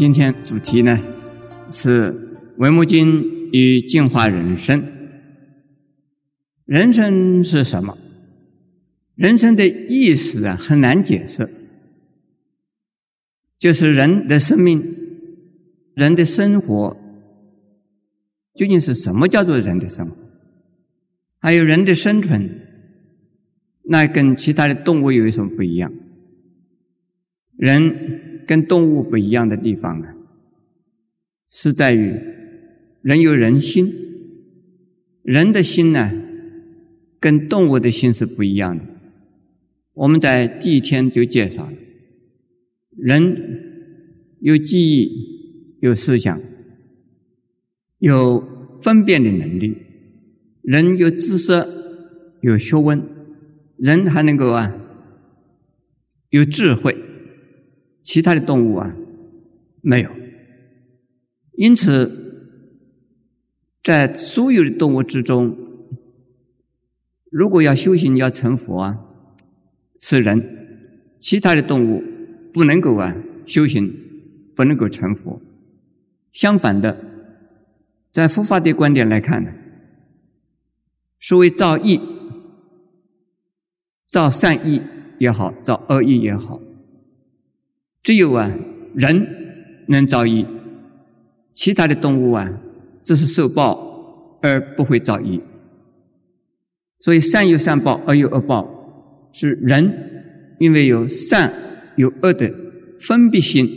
今天主题呢是《文木经》与净化人生。人生是什么？人生的意思啊很难解释，就是人的生命、人的生活究竟是什么叫做人的生活？还有人的生存，那跟其他的动物有什么不一样？人。跟动物不一样的地方呢，是在于人有人心，人的心呢，跟动物的心是不一样的。我们在第一天就介绍了，人有记忆、有思想、有分辨的能力，人有知识、有学问，人还能够啊，有智慧。其他的动物啊，没有。因此，在所有的动物之中，如果要修行、要成佛啊，是人；其他的动物不能够啊修行，不能够成佛。相反的，在佛法的观点来看呢，所谓造业、造善意也好，造恶意也好。只有啊，人能造业，其他的动物啊，只是受报而不会造业。所以善有善报，恶有恶报，是人因为有善有恶的分别心，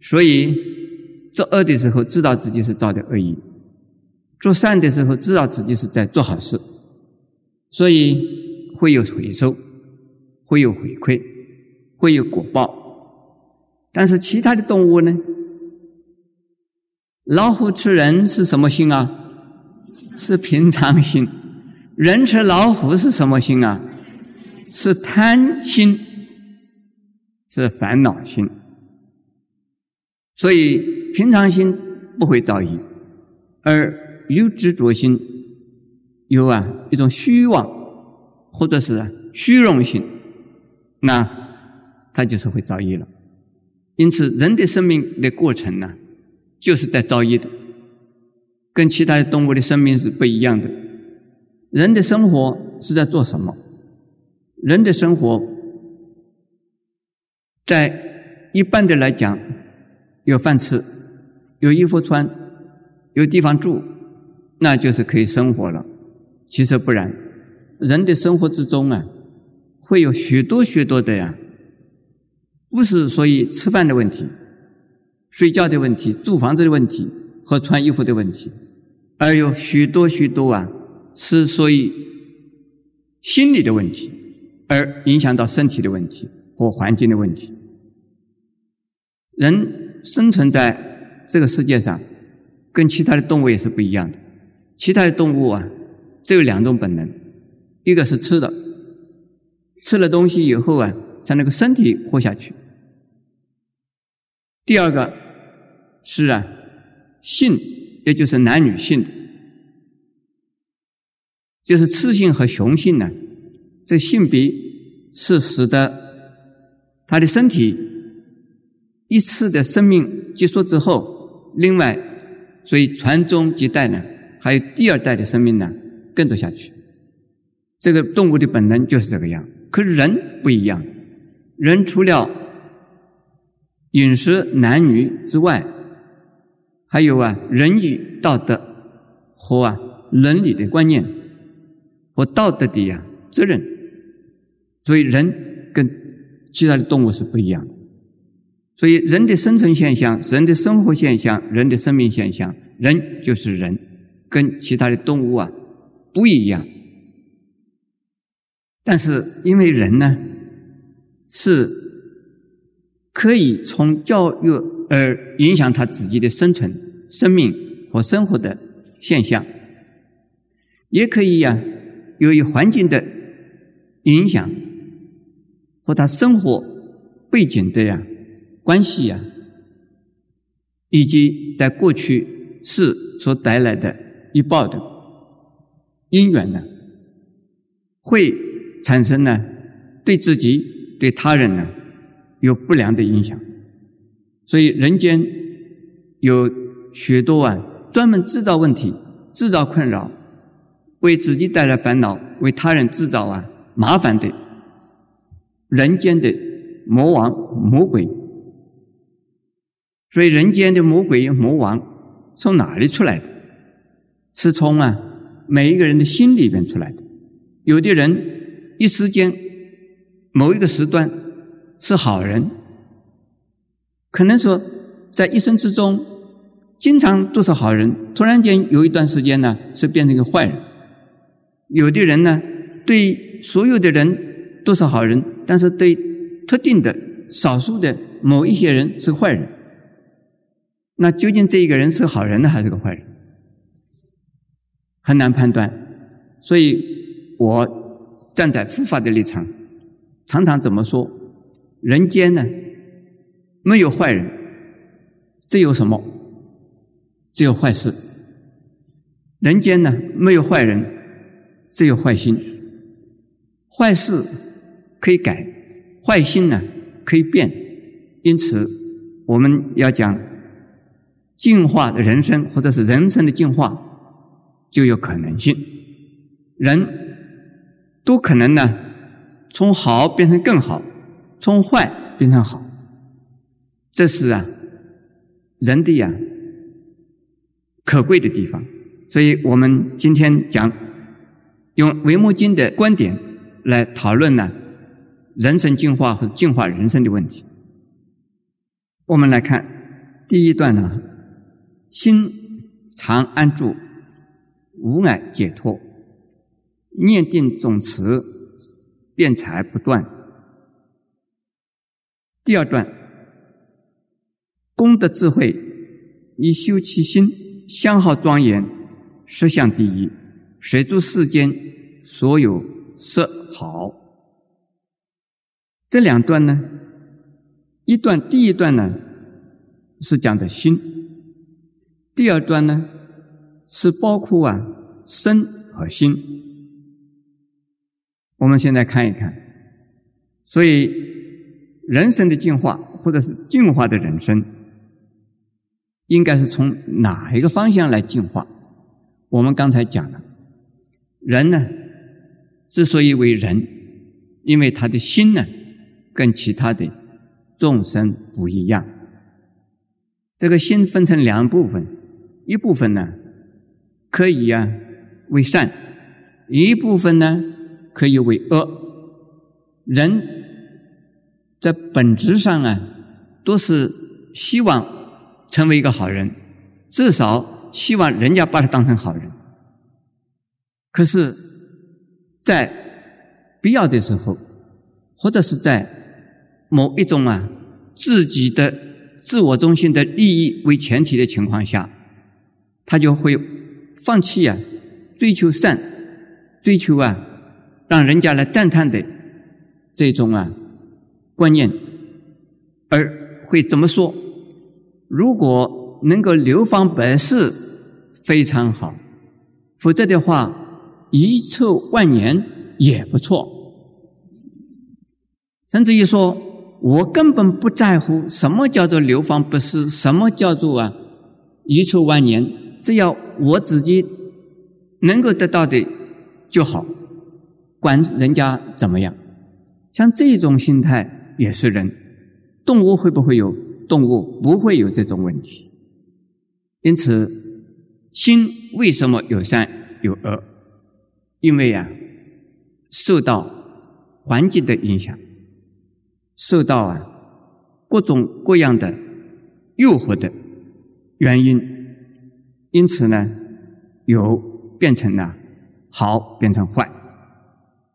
所以做恶的时候知道自己是造的恶业，做善的时候知道自己是在做好事，所以会有回收，会有回馈，会有果报。但是其他的动物呢？老虎吃人是什么心啊？是平常心。人吃老虎是什么心啊？是贪心，是烦恼心。所以平常心不会造业，而有执着心，有啊一种虚妄，或者是虚荣心，那它就是会造业了。因此，人的生命的过程呢，就是在造业的，跟其他的动物的生命是不一样的。人的生活是在做什么？人的生活，在一般的来讲，有饭吃，有衣服穿，有地方住，那就是可以生活了。其实不然，人的生活之中啊，会有许多许多的呀。不是所以吃饭的问题、睡觉的问题、住房子的问题和穿衣服的问题，而有许多许多啊，是所以心理的问题，而影响到身体的问题和环境的问题。人生存在这个世界上，跟其他的动物也是不一样的。其他的动物啊，只有两种本能：一个是吃的，吃了东西以后啊。才能够身体活下去。第二个是啊，性，也就是男女性，就是雌性和雄性呢，这性别是使得他的身体一次的生命结束之后，另外所以传宗接代呢，还有第二代的生命呢跟着下去。这个动物的本能就是这个样，可是人不一样。人除了饮食男女之外，还有啊仁义道德和啊伦理的观念和道德的呀责任，所以人跟其他的动物是不一样的。所以人的生存现象、人的生活现象、人的生命现象，人就是人，跟其他的动物啊不一样。但是因为人呢。是可以从教育而影响他自己的生存、生命和生活的现象，也可以呀，由于环境的影响和他生活背景的呀关系呀，以及在过去世所带来的一报的因缘呢，会产生呢对自己。对他人呢有不良的影响，所以人间有许多啊，专门制造问题、制造困扰，为自己带来烦恼，为他人制造啊麻烦的人间的魔王、魔鬼。所以，人间的魔鬼、魔王从哪里出来的？是从啊每一个人的心里边出来的。有的人一时间某一个时段是好人，可能说在一生之中经常都是好人，突然间有一段时间呢是变成一个坏人。有的人呢对所有的人都是好人，但是对特定的少数的某一些人是坏人。那究竟这一个人是好人呢，还是个坏人？很难判断。所以我站在佛法的立场，常常怎么说？人间呢，没有坏人，只有什么？只有坏事。人间呢，没有坏人，只有坏心。坏事可以改，坏心呢可以变。因此，我们要讲。进化的人生，或者是人生的进化，就有可能性。人都可能呢，从好变成更好，从坏变成好。这是啊，人的呀可贵的地方。所以我们今天讲用《维摩经》的观点来讨论呢，人生进化和进化人生的问题。我们来看第一段呢。心常安住，无碍解脱，念定总持，辩才不断。第二段，功德智慧，以修其心，相好庄严，实相第一，随诸世间所有色好。这两段呢，一段第一段呢，是讲的心。第二段呢，是包括啊身和心。我们现在看一看，所以人生的进化，或者是进化的人生，应该是从哪一个方向来进化？我们刚才讲了，人呢之所以为人，因为他的心呢跟其他的众生不一样。这个心分成两部分。一部分呢，可以啊为善；一部分呢，可以为恶。人在本质上啊，都是希望成为一个好人，至少希望人家把他当成好人。可是，在必要的时候，或者是在某一种啊自己的自我中心的利益为前提的情况下，他就会放弃啊，追求善，追求啊，让人家来赞叹的这种啊观念，而会怎么说？如果能够流芳百世，非常好；否则的话，遗臭万年也不错。甚至于说，我根本不在乎什么叫做流芳百世，什么叫做啊遗臭万年。只要我自己能够得到的就好，管人家怎么样。像这种心态也是人，动物会不会有？动物不会有这种问题。因此，心为什么有善有恶？因为啊，受到环境的影响，受到啊各种各样的诱惑的原因。因此呢，有变成了好，变成坏。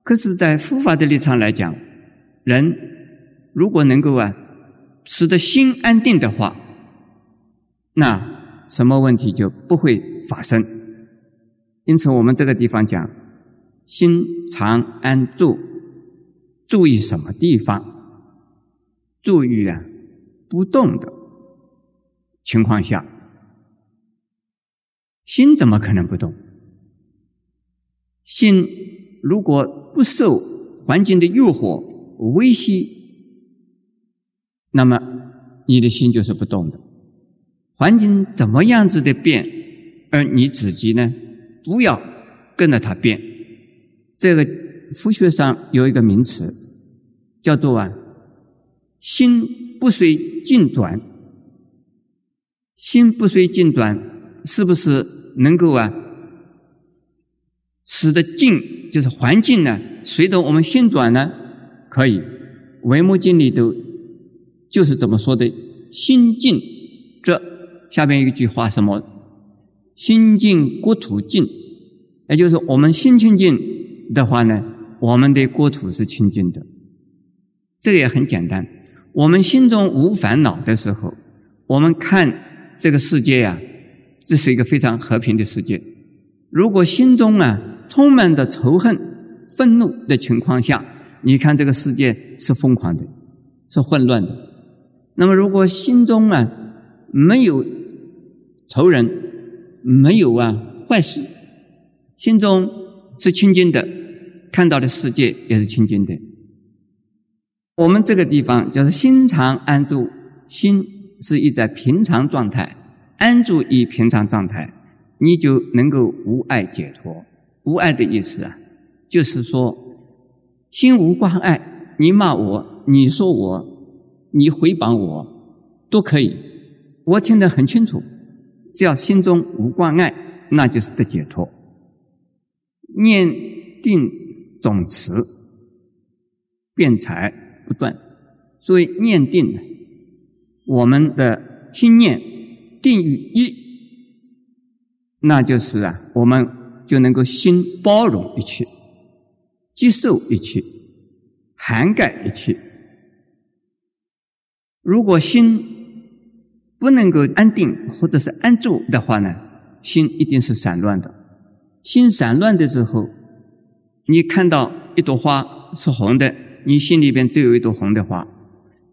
可是，在佛法的立场来讲，人如果能够啊，使得心安定的话，那什么问题就不会发生。因此，我们这个地方讲，心常安住，注意什么地方？注意啊，不动的情况下。心怎么可能不动？心如果不受环境的诱惑、威胁，那么你的心就是不动的。环境怎么样子的变，而你自己呢，不要跟着它变。这个佛学上有一个名词，叫做啊，心不随境转。心不随境转，是不是能够啊，使得境就是环境呢，随着我们心转呢？可以，《维摩经》里头就是怎么说的：“心静则下边一句话什么？心静国土静，也就是我们心清净的话呢，我们的国土是清净的。这个也很简单。我们心中无烦恼的时候，我们看这个世界呀，这是一个非常和平的世界。如果心中啊充满着仇恨、愤怒的情况下，你看这个世界是疯狂的，是混乱的。那么如果心中啊没有仇人，没有啊坏事，心中是清净的，看到的世界也是清净的。我们这个地方就是心常安住，心是一在平常状态，安住于平常状态，你就能够无碍解脱。无爱的意思啊，就是说心无挂碍，你骂我，你说我，你诽谤我，都可以，我听得很清楚。只要心中无挂碍，那就是得解脱。念定总持，辩才不断。所以念定，我们的心念定于一，那就是啊，我们就能够心包容一切，接受一切，涵盖一切。如果心，不能够安定或者是安住的话呢，心一定是散乱的。心散乱的时候，你看到一朵花是红的，你心里边只有一朵红的花，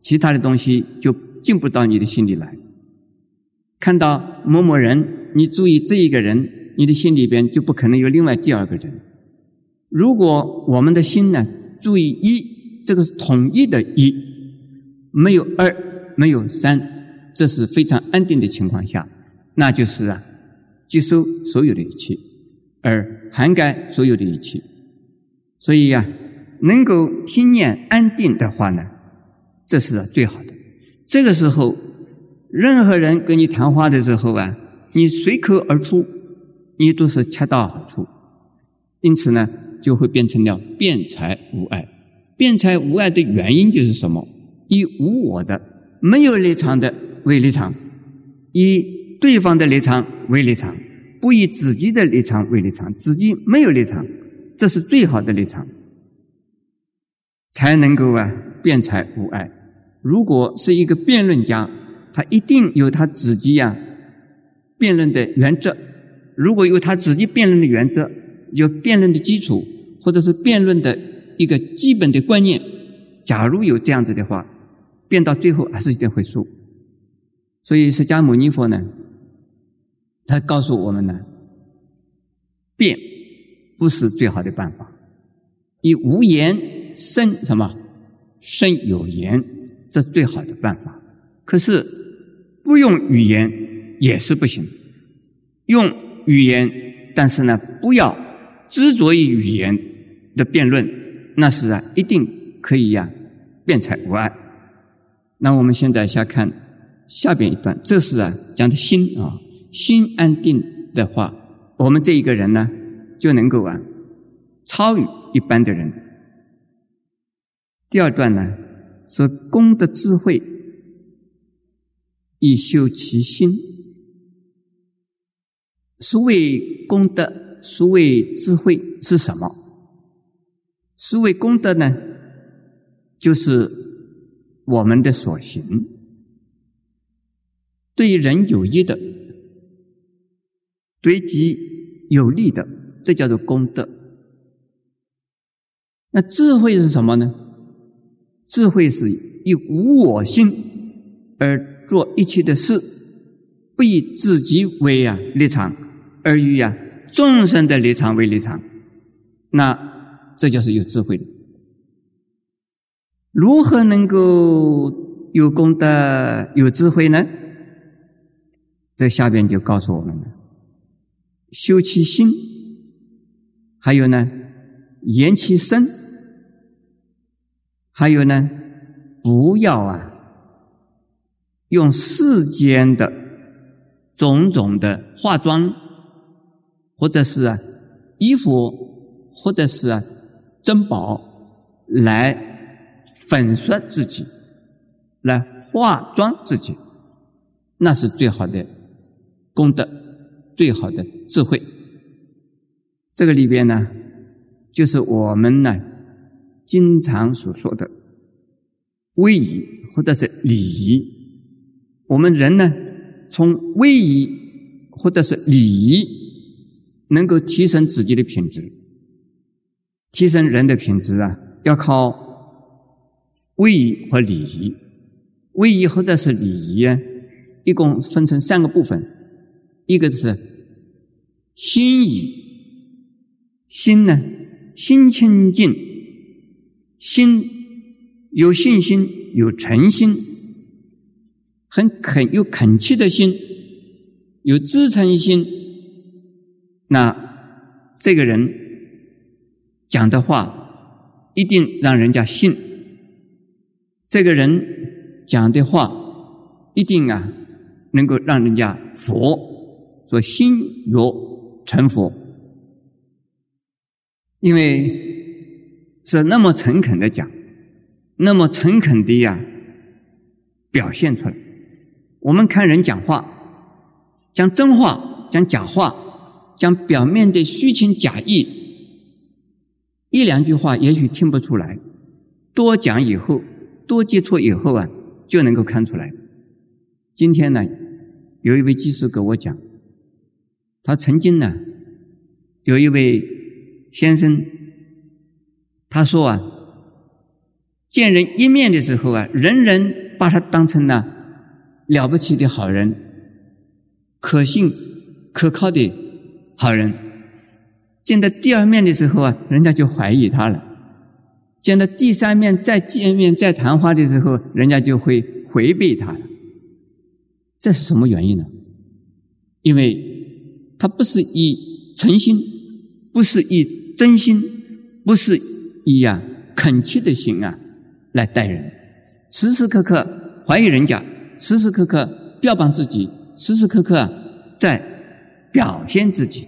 其他的东西就进不到你的心里来。看到某某人，你注意这一个人，你的心里边就不可能有另外第二个人。如果我们的心呢，注意一，这个是统一的一，没有二，没有三。这是非常安定的情况下，那就是啊，接收所有的一切，而涵盖所有的一切。所以呀，能够心念安定的话呢，这是最好的。这个时候，任何人跟你谈话的时候啊，你随口而出，你都是恰到好处。因此呢，就会变成了辩才无碍。辩才无碍的原因就是什么？以无我的、没有立场的。为立场，以对方的立场为立场，不以自己的立场为立场，自己没有立场，这是最好的立场，才能够啊辩才无碍。如果是一个辩论家，他一定有他自己呀辩论的原则。如果有他自己辩论的原则，有辩论的基础，或者是辩论的一个基本的观念，假如有这样子的话，辩到最后还是一定会输。所以，释迦牟尼佛呢，他告诉我们呢，辩不是最好的办法，以无言胜什么胜有言，这是最好的办法。可是不用语言也是不行，用语言，但是呢，不要执着于语言的辩论，那是啊，一定可以呀，辩才无碍。那我们现在先看。下边一段，这是啊讲的心啊，心安定的话，我们这一个人呢就能够啊超于一般的人。第二段呢说功德智慧以修其心，所谓功德，所谓智慧是什么？所谓功德呢，就是我们的所行。对人有益的，对己有利的，这叫做功德。那智慧是什么呢？智慧是以无我心而做一切的事，不以自己为啊立场，而欲啊众生的立场为立场。那这就是有智慧的。如何能够有功德、有智慧呢？这下边就告诉我们了：修其心，还有呢，言其身，还有呢，不要啊，用世间的种种的化妆，或者是衣服，或者是珍宝来。粉刷自己，来化妆自己，那是最好的功德，最好的智慧。这个里边呢，就是我们呢经常所说的威仪或者是礼仪。我们人呢，从威仪或者是礼仪，能够提升自己的品质，提升人的品质啊，要靠。位仪和礼仪，位仪或者是礼仪啊，一共分成三个部分，一个是心仪，心呢，心清净，心有信心，有诚心，很恳有恳切的心，有支撑心，那这个人讲的话一定让人家信。这个人讲的话一定啊，能够让人家佛说心若成佛，因为是那么诚恳的讲，那么诚恳的呀表现出来。我们看人讲话，讲真话，讲假话，讲表面的虚情假意，一两句话也许听不出来，多讲以后。多接触以后啊，就能够看出来。今天呢，有一位技师跟我讲，他曾经呢，有一位先生，他说啊，见人一面的时候啊，人人把他当成了了不起的好人，可信可靠的好人，见到第二面的时候啊，人家就怀疑他了。见到第三面再见面再谈话的时候，人家就会回避他了。这是什么原因呢？因为他不是以诚心，不是以真心，不是以呀恳切的心啊来待人，时时刻刻怀疑人家，时时刻刻标榜自己，时时刻刻在表现自己，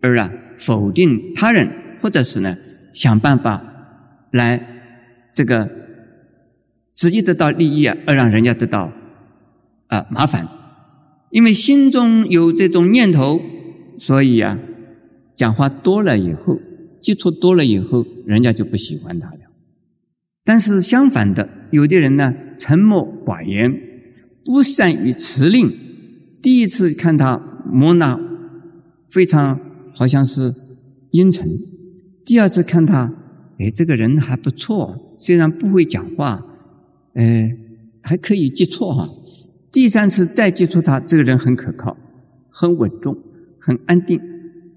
而啊否定他人，或者是呢想办法。来，这个直接得到利益啊，而让人家得到啊麻烦，因为心中有这种念头，所以啊，讲话多了以后，接触多了以后，人家就不喜欢他了。但是相反的，有的人呢，沉默寡言，不善于辞令。第一次看他木讷，非常好像是阴沉；第二次看他。哎，这个人还不错，虽然不会讲话，呃，还可以接触哈。第三次再接触他，这个人很可靠，很稳重，很安定。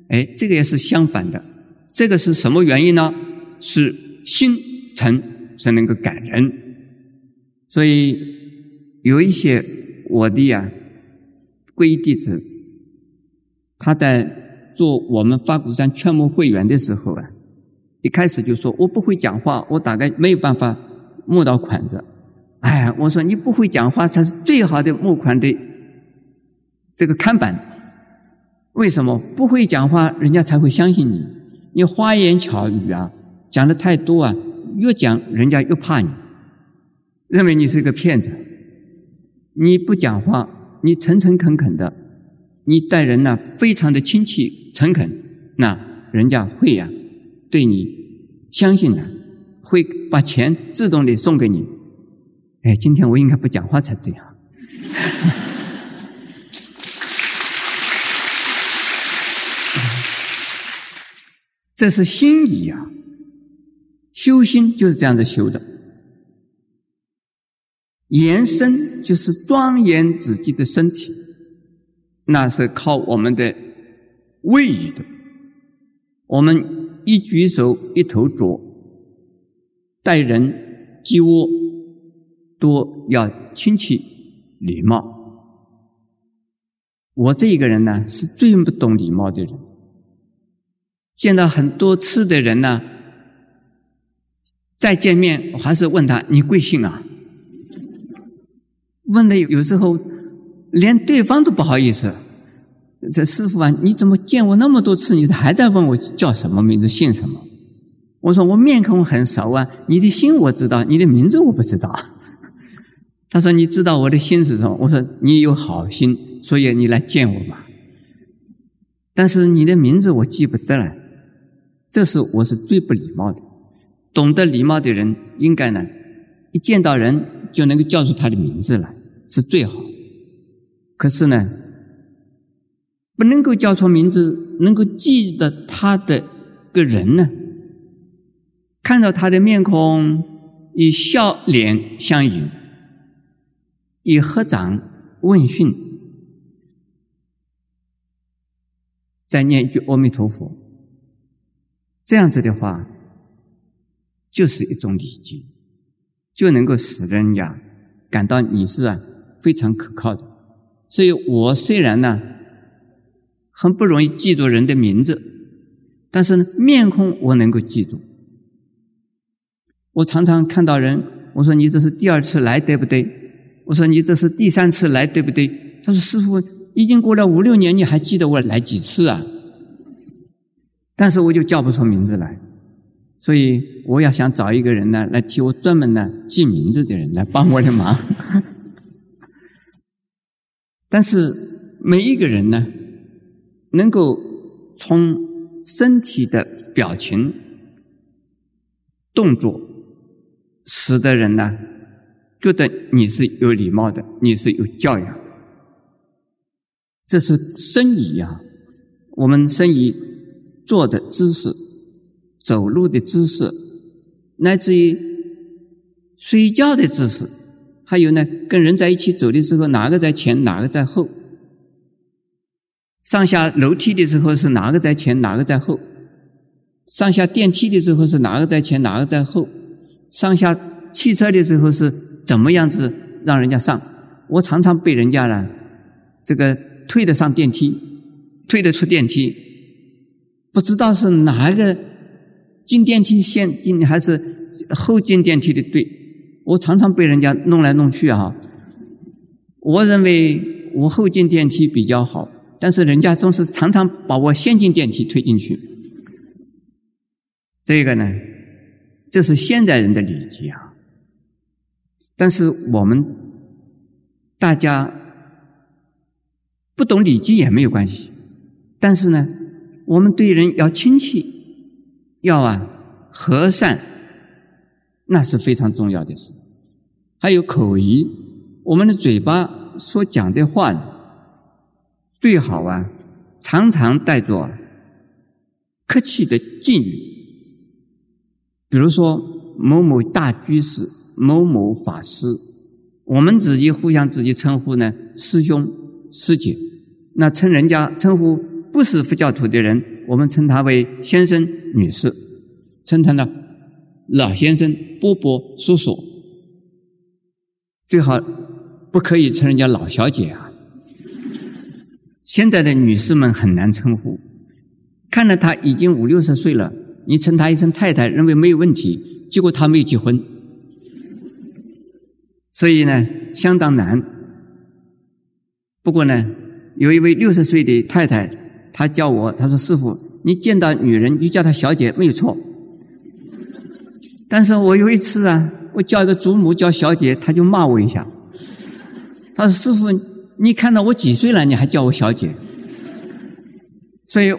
哎，这个也是相反的。这个是什么原因呢？是心诚才能够感人。所以有一些我的呀皈依弟子，他在做我们法鼓山劝募会员的时候啊。一开始就说我不会讲话，我大概没有办法募到款子。哎，我说你不会讲话才是最好的募款的这个看板。为什么不会讲话，人家才会相信你？你花言巧语啊，讲的太多啊，越讲人家越怕你，认为你是个骗子。你不讲话，你诚诚恳恳的，你待人呢非常的亲切诚恳，那人家会呀。对你相信的，会把钱自动的送给你。哎，今天我应该不讲话才对啊！这是心意啊，修心就是这样的修的。延伸就是庄严自己的身体，那是靠我们的位移的，我们。一举手，一头足，待人接物，都要亲切礼貌。我这一个人呢，是最不懂礼貌的人。见到很多次的人呢，再见面，我还是问他：“你贵姓啊？”问的有时候连对方都不好意思。这师傅啊，你怎么见我那么多次，你还在问我叫什么名字、姓什么？我说我面孔很熟啊，你的姓我知道，你的名字我不知道。他说：“你知道我的心是什么？”我说：“你有好心，所以你来见我嘛。但是你的名字我记不得了，这是我是最不礼貌的。懂得礼貌的人，应该呢，一见到人就能够叫出他的名字来，是最好。可是呢，不能够叫出名字，能够记得他的个人呢，看到他的面孔，以笑脸相迎。”以合掌问讯，再念一句阿弥陀佛，这样子的话，就是一种礼节，就能够使人家感到你是啊非常可靠的。所以我虽然呢很不容易记住人的名字，但是呢面孔我能够记住。我常常看到人，我说你这是第二次来，对不对？我说你这是第三次来，对不对？他说：“师傅，已经过了五六年，你还记得我来几次啊？”但是我就叫不出名字来，所以我要想找一个人呢，来替我专门呢记名字的人来帮我的忙。但是每一个人呢，能够从身体的表情、动作，使得人呢。觉得你是有礼貌的，你是有教养，这是身仪呀。我们身仪做的姿势、走路的姿势，乃至于睡觉的姿势，还有呢，跟人在一起走的时候，哪个在前，哪个在后；上下楼梯的时候是哪个在前，哪个在后；上下电梯的时候是哪个在前，哪个在后；上下汽车的时候是。怎么样子让人家上？我常常被人家呢，这个推得上电梯，推得出电梯，不知道是哪一个进电梯先进还是后进电梯的对。我常常被人家弄来弄去啊。我认为我后进电梯比较好，但是人家总是常常把我先进电梯推进去。这个呢，这是现代人的礼节啊。但是我们大家不懂礼节也没有关系，但是呢，我们对人要亲切，要啊和善，那是非常重要的事。还有口仪，我们的嘴巴所讲的话，最好啊常常带着客气的敬语，比如说某某大居士。某某法师，我们自己互相自己称呼呢，师兄、师姐。那称人家称呼不是佛教徒的人，我们称他为先生、女士，称他呢老先生、伯伯、叔叔。最好不可以称人家老小姐啊。现在的女士们很难称呼，看到她已经五六十岁了，你称她一声太太，认为没有问题，结果她没有结婚。所以呢，相当难。不过呢，有一位六十岁的太太，她叫我，她说：“师傅，你见到女人就叫她小姐没有错。”但是我有一次啊，我叫一个祖母叫小姐，她就骂我一下。她说：“师傅，你看到我几岁了，你还叫我小姐？”所以，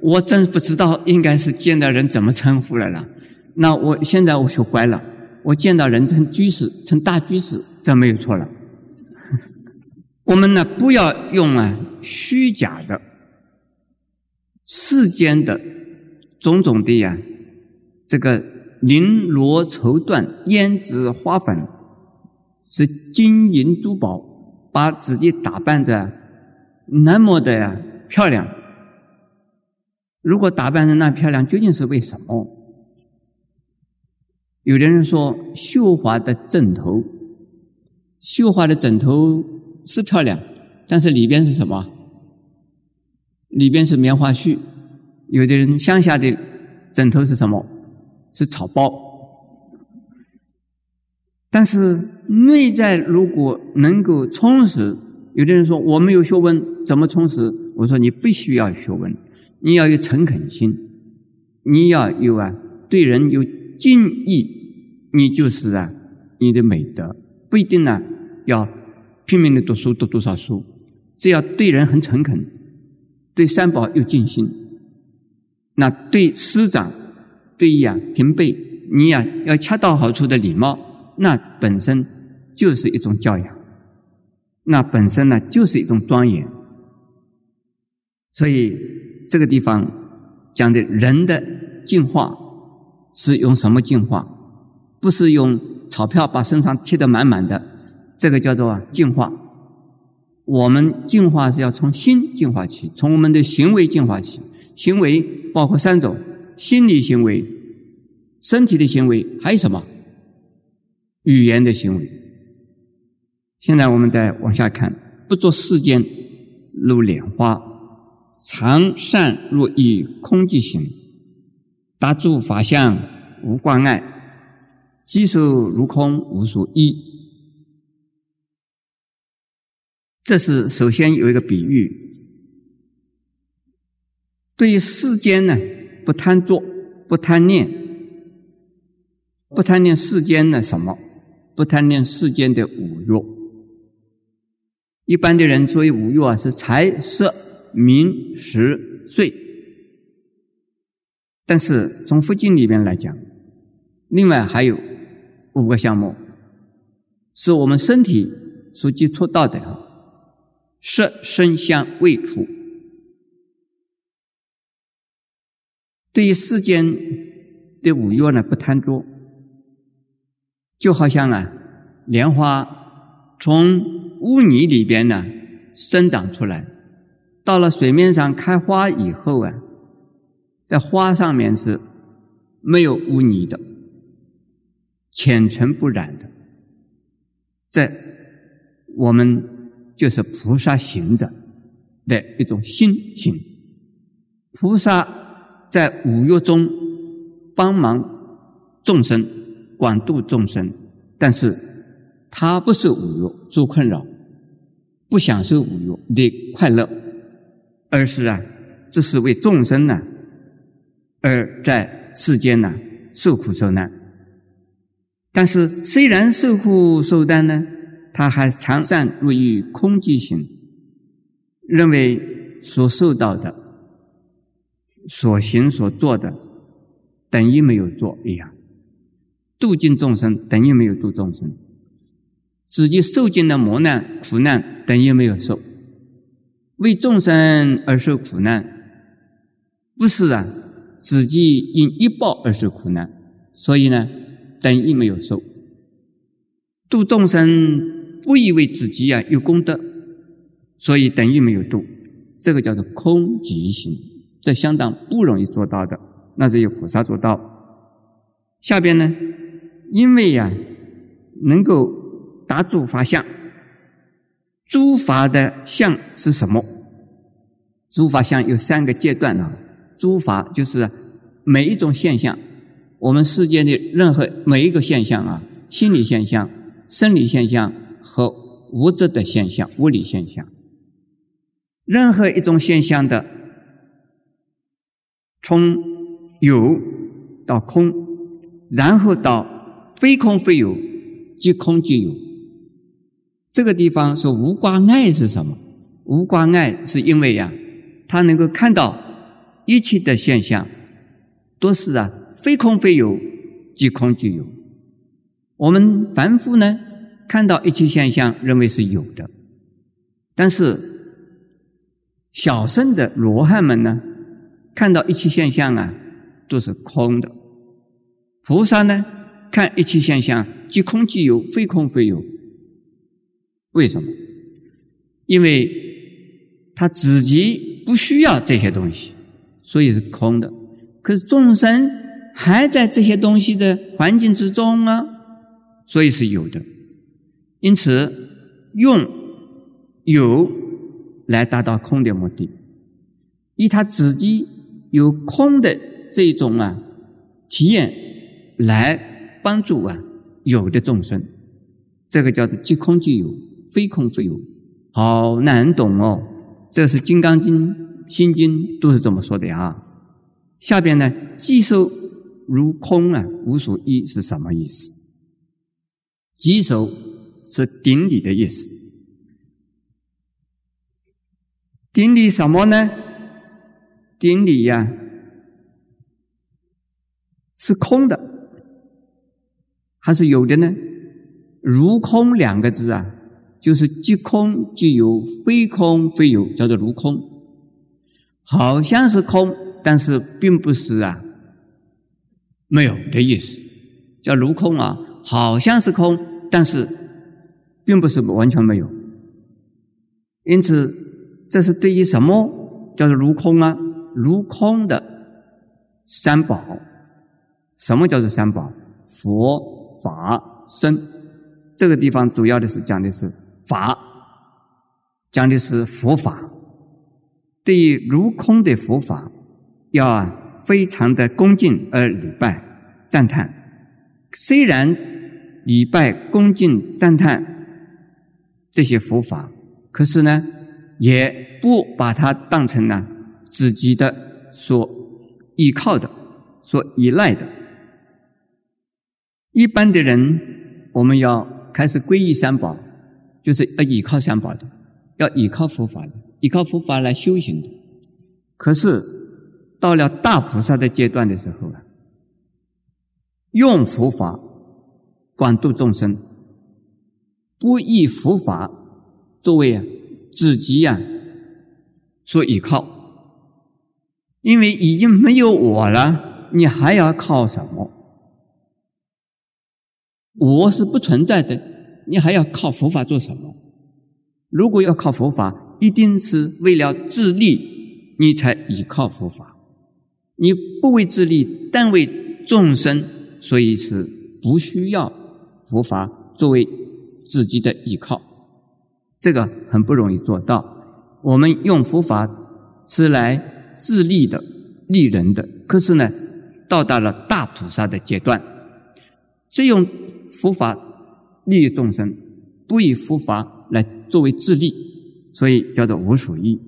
我真不知道应该是见到人怎么称呼了了。那我现在我学乖了。我见到人称居士，称大居士，这没有错了。我们呢，不要用啊虚假的世间的种种的呀，这个绫罗绸缎、胭脂花粉，是金银珠宝，把自己打扮的那么的漂亮。如果打扮的那漂亮，究竟是为什么？有的人说，绣花的枕头绣花的枕头是漂亮，但是里边是什么？里边是棉花絮。有的人乡下的枕头是什么？是草包。但是内在如果能够充实，有的人说我没有学问，怎么充实？我说你不需要学问，你要有诚恳心，你要有啊对人有敬意，你就是啊你的美德。不一定呢要拼命的读书，读多少书，只要对人很诚恳，对三宝有尽心，那对师长、对呀平辈，你呀要恰到好处的礼貌。那本身就是一种教养，那本身呢就是一种庄严。所以这个地方讲的人的进化是用什么进化？不是用钞票把身上贴得满满的，这个叫做进化。我们进化是要从心进化起，从我们的行为进化起。行为包括三种：心理行为、身体的行为，还有什么？语言的行为。现在我们再往下看，不做世间如莲花，常善若意空寂行，达诸法相无关爱，稽首如空无所依。这是首先有一个比喻，对于世间呢，不贪作，不贪念，不贪念世间的什么？不贪恋世间的五欲，一般的人所谓五欲啊，是财色名食睡。但是从佛经里面来讲，另外还有五个项目，是我们身体所接触到的色声香味触。对于世间的五欲呢，不贪着。就好像啊，莲花从污泥里边呢生长出来，到了水面上开花以后啊，在花上面是没有污泥的，浅尘不染的。这我们就是菩萨行者的一种心情。菩萨在五欲中帮忙众生。广度众生，但是他不受五欲所困扰，不享受五欲的快乐，而是啊，这是为众生呢，而在世间呢受苦受难。但是虽然受苦受难呢，他还常善入于空寂行，认为所受到的、所行所做的，等于没有做一样。度尽众生等于没有度众生，自己受尽的磨难苦难等于没有受，为众生而受苦难，不是啊，自己因一报而受苦难，所以呢，等于没有受。度众生不以为自己啊有功德，所以等于没有度，这个叫做空即行，这相当不容易做到的，那只有菩萨做到。下边呢？因为呀，能够达诸法相，诸法的相是什么？诸法相有三个阶段呢。诸法就是每一种现象，我们世界的任何每一个现象啊，心理现象、生理现象和物质的现象、物理现象，任何一种现象的从有到空，然后到。非空非有，即空即有。这个地方说无挂碍是什么？无挂碍是因为呀，他能够看到一切的现象都是啊，非空非有，即空即有。我们凡夫呢，看到一切现象认为是有的，但是小圣的罗汉们呢，看到一切现象啊，都是空的。菩萨呢？看一切现象，即空即有，非空非有。为什么？因为他自己不需要这些东西，所以是空的。可是众生还在这些东西的环境之中啊，所以是有的。因此用有来达到空的目的，以他自己有空的这种啊体验来帮助啊有的众生，这个叫做即空即有，非空非有，好难懂哦。这是《金刚经》《心经》都是这么说的啊。下边呢，即受如空啊，无所依是什么意思？即受是顶礼的意思。顶礼什么呢？顶礼呀，是空的，还是有的呢？如空两个字啊，就是即空即有，非空非有，叫做如空。好像是空，但是并不是啊，没有的意思，叫如空啊，好像是空，但是并不是完全没有。因此，这是对于什么叫做如空啊？如空的三宝，什么叫做三宝？佛法僧。这个地方主要的是讲的是法，讲的是佛法。对于如空的佛法，要啊非常的恭敬而礼拜赞叹。虽然礼拜恭敬赞叹这些佛法，可是呢，也不把它当成呢自己的所依靠的、所依赖的。一般的人，我们要。开始皈依三宝，就是要依靠三宝的，要依靠佛法的，依靠佛法来修行的。可是到了大菩萨的阶段的时候啊，用佛法广度众生，不以佛法作为啊自己呀所依靠，因为已经没有我了，你还要靠什么？我是不存在的，你还要靠佛法做什么？如果要靠佛法，一定是为了自利，你才依靠佛法。你不为自利，但为众生，所以是不需要佛法作为自己的依靠。这个很不容易做到。我们用佛法是来自利的、利人的，可是呢，到达了大菩萨的阶段，只用。佛法利益众生，不以佛法来作为自利，所以叫做无所依。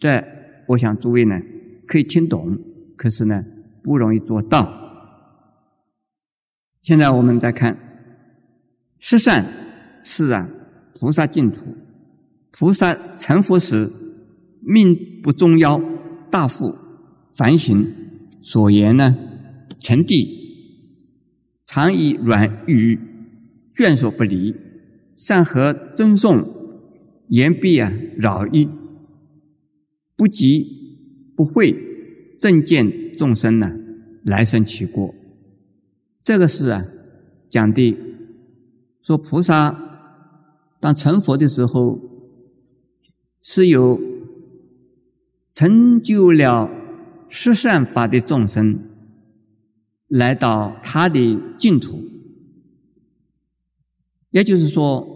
这我想诸位呢可以听懂，可是呢不容易做到。现在我们再看，十善是啊菩萨净土，菩萨成佛时命不中夭，大富凡行所言呢成帝。常以软语眷所不离，善和赠颂，言必啊扰意，不急不会，正见众生呢来生其过。这个是啊讲的，说菩萨当成佛的时候，是有成就了十善法的众生。来到他的净土，也就是说，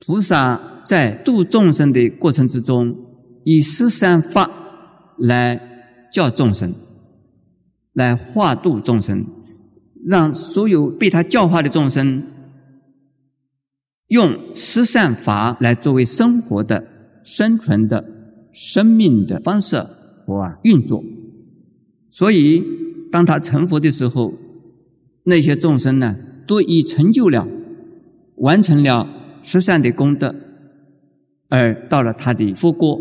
菩萨在度众生的过程之中，以十善法来教众生，来化度众生，让所有被他教化的众生，用十善法来作为生活的、生存的、生命的方式和运作，所以。当他成佛的时候，那些众生呢，都已成就了，完成了十善的功德，而到了他的佛国，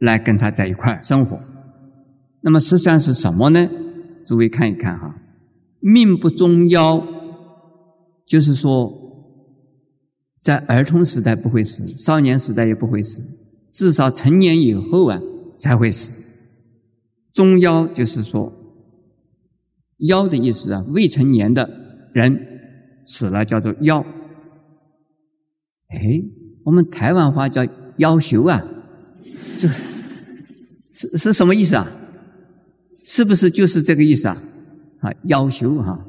来跟他在一块生活。那么十善是什么呢？诸位看一看哈，命不中夭，就是说，在儿童时代不会死，少年时代也不会死，至少成年以后啊才会死。中夭就是说。夭的意思啊，未成年的人死了叫做夭。哎，我们台湾话叫夭寿啊，是是是什么意思啊？是不是就是这个意思啊？啊，夭寿哈，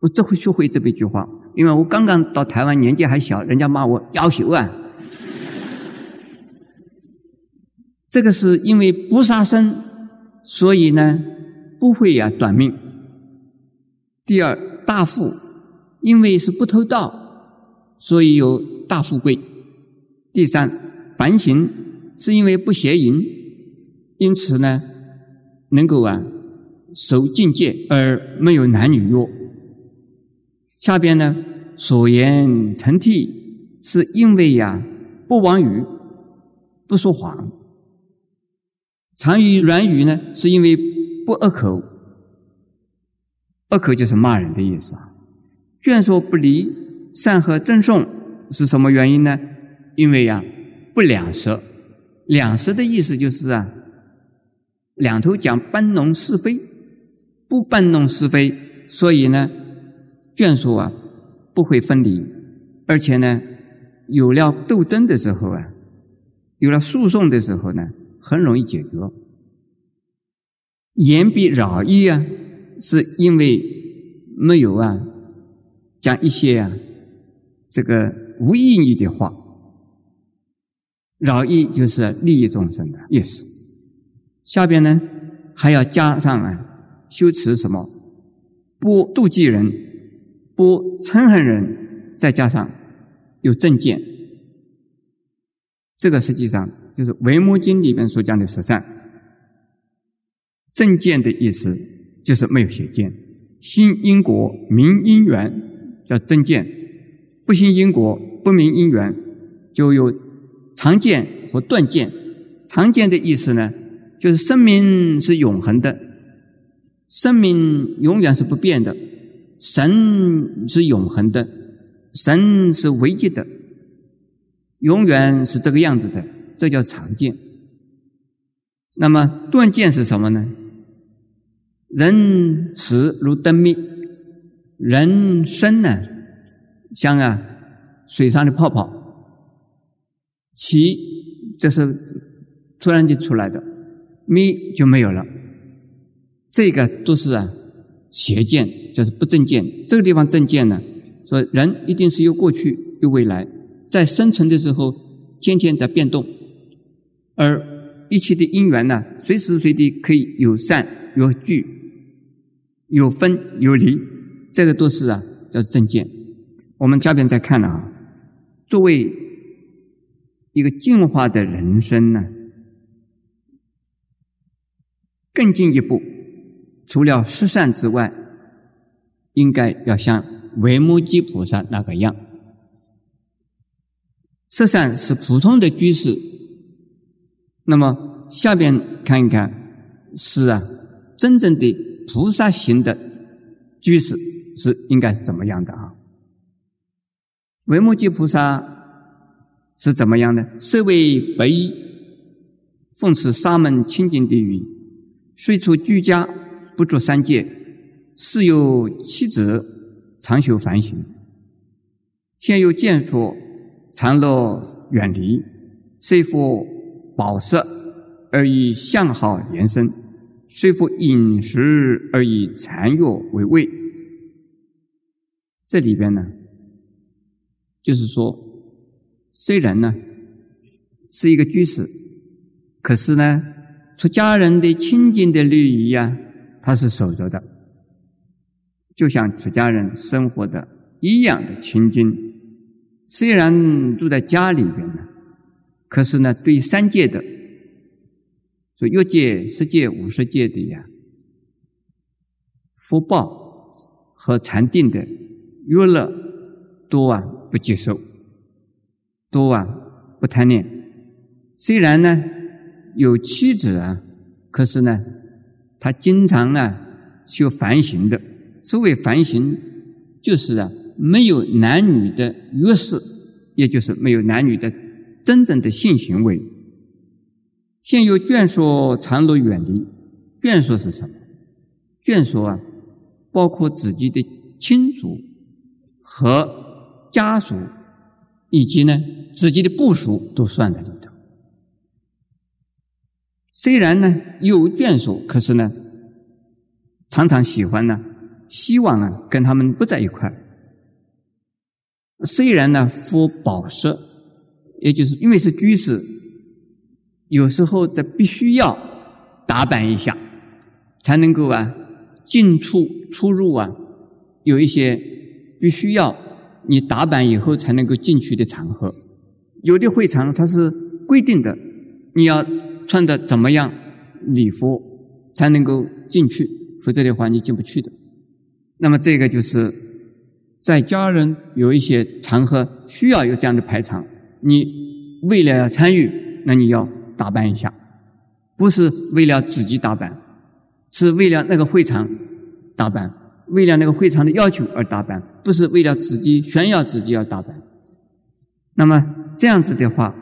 我这回学会这么一句话：因为我刚刚到台湾，年纪还小，人家骂我夭寿啊。这个是因为不杀生，所以呢不会呀短命。第二，大富，因为是不偷盗，所以有大富贵。第三，凡行是因为不邪淫，因此呢能够啊守境界而没有男女欲。下边呢所言成替，是因为呀不妄语，不说谎。常于软语呢，是因为不恶口，恶口就是骂人的意思啊。劝说不离，善和赠送是什么原因呢？因为呀，不两舌，两舌的意思就是啊，两头讲搬弄是非，不搬弄是非，所以呢，眷属啊不会分离，而且呢，有了斗争的时候啊，有了诉讼的时候呢。很容易解决。言必扰意啊，是因为没有啊讲一些啊这个无意义的话。扰意就是利益众生的意思。下边呢还要加上啊修持什么？不妒忌人，不嗔恨人，再加上有正见。这个实际上。就是《维摩经》里面所讲的十善，正见的意思就是没有邪见，信因果明因缘叫正见，不信因果不明因缘就有常见和断见。常见的意思呢，就是生命是永恒的，生命永远是不变的，神是永恒的，神是唯一的，永远是这个样子的。这叫常见。那么断见是什么呢？人死如灯灭，人生呢像啊水上的泡泡，起这是突然间出来的，灭就没有了。这个都是啊邪见，就是不正见。这个地方正见呢，说人一定是有过去有未来，在生存的时候天天在变动。而一切的因缘呢，随时随地可以有善有聚，有分有离，这个都是啊叫正见。我们下边再看了啊，作为一个进化的人生呢，更进一步，除了十善之外，应该要像维摩诘菩萨那个样。十善是普通的居士。那么下边看一看，是啊，真正的菩萨行的居士是应该是怎么样的啊？维摩诘菩萨是怎么样的？身为白衣，奉持沙门清净的语，虽处居家，不着三界，是有妻子，常修梵行，现有见所，常乐远离，虽复。饱食而以相好延伸，虽复饮食而以禅药为味。这里边呢，就是说，虽然呢是一个居士，可是呢，出家人的清净的律仪呀，他是守着的，就像出家人生活的一样的清净。虽然住在家里边呢。可是呢，对三界的，说欲界、十界、五十界的呀，福报和禅定的娱乐，多啊不接受，多啊不贪恋。虽然呢有妻子啊，可是呢，他经常啊修梵行的。所谓梵行，就是啊没有男女的约誓，也就是没有男女的。真正的性行为，现有眷属常乐远离。眷属是什么？眷属啊，包括自己的亲属和家属，以及呢自己的部属都算在里头。虽然呢有眷属，可是呢常常喜欢呢，希望啊跟他们不在一块虽然呢敷宝石，也就是因为是居士，有时候这必须要打扮一下，才能够啊进出出入啊有一些必须要你打扮以后才能够进去的场合。有的会场它是规定的，你要穿的怎么样礼服才能够进去，否则的话你进不去的。那么这个就是在家人有一些场合需要有这样的排场，你为了要参与，那你要打扮一下，不是为了自己打扮，是为了那个会场打扮，为了那个会场的要求而打扮，不是为了自己炫耀自己而打扮。那么这样子的话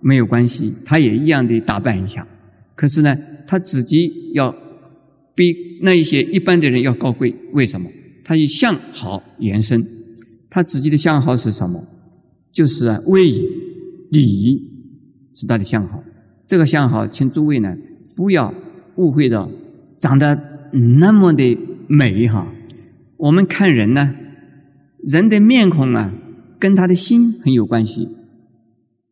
没有关系，他也一样的打扮一下，可是呢，他自己要。比那一些一般的人要高贵，为什么？他以相好延伸，他自己的相好是什么？就是啊，威仪、礼仪是他的相好。这个相好，请诸位呢不要误会到长得那么的美哈。我们看人呢，人的面孔啊，跟他的心很有关系。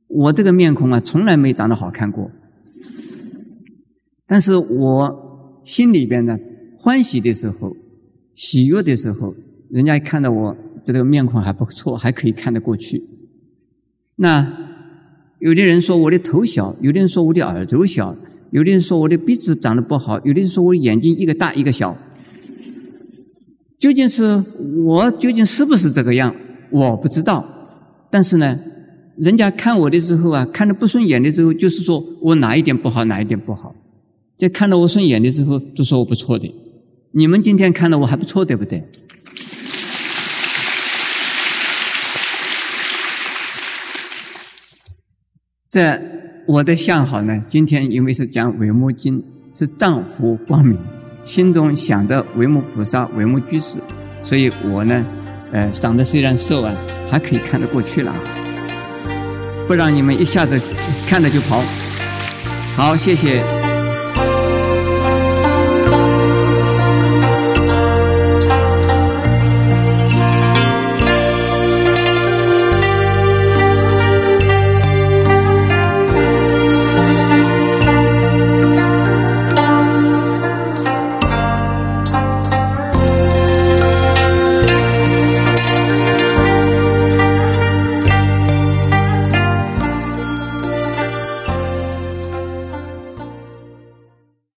我这个面孔啊，从来没长得好看过，但是我。心里边呢，欢喜的时候，喜悦的时候，人家看到我这个面孔还不错，还可以看得过去。那有的人说我的头小，有的人说我的耳朵小，有的人说我的鼻子长得不好，有的人说我眼睛一个大一个小。究竟是我究竟是不是这个样？我不知道。但是呢，人家看我的时候啊，看的不顺眼的时候，就是说我哪一点不好，哪一点不好。在看到我顺眼的时候，都说我不错的。你们今天看到我还不错，对不对？这我的相好呢？今天因为是讲维摩经，是丈夫光明，心中想的维摩菩萨、维摩居士，所以我呢，呃，长得虽然瘦啊，还可以看得过去了，不让你们一下子看着就跑。好，谢谢。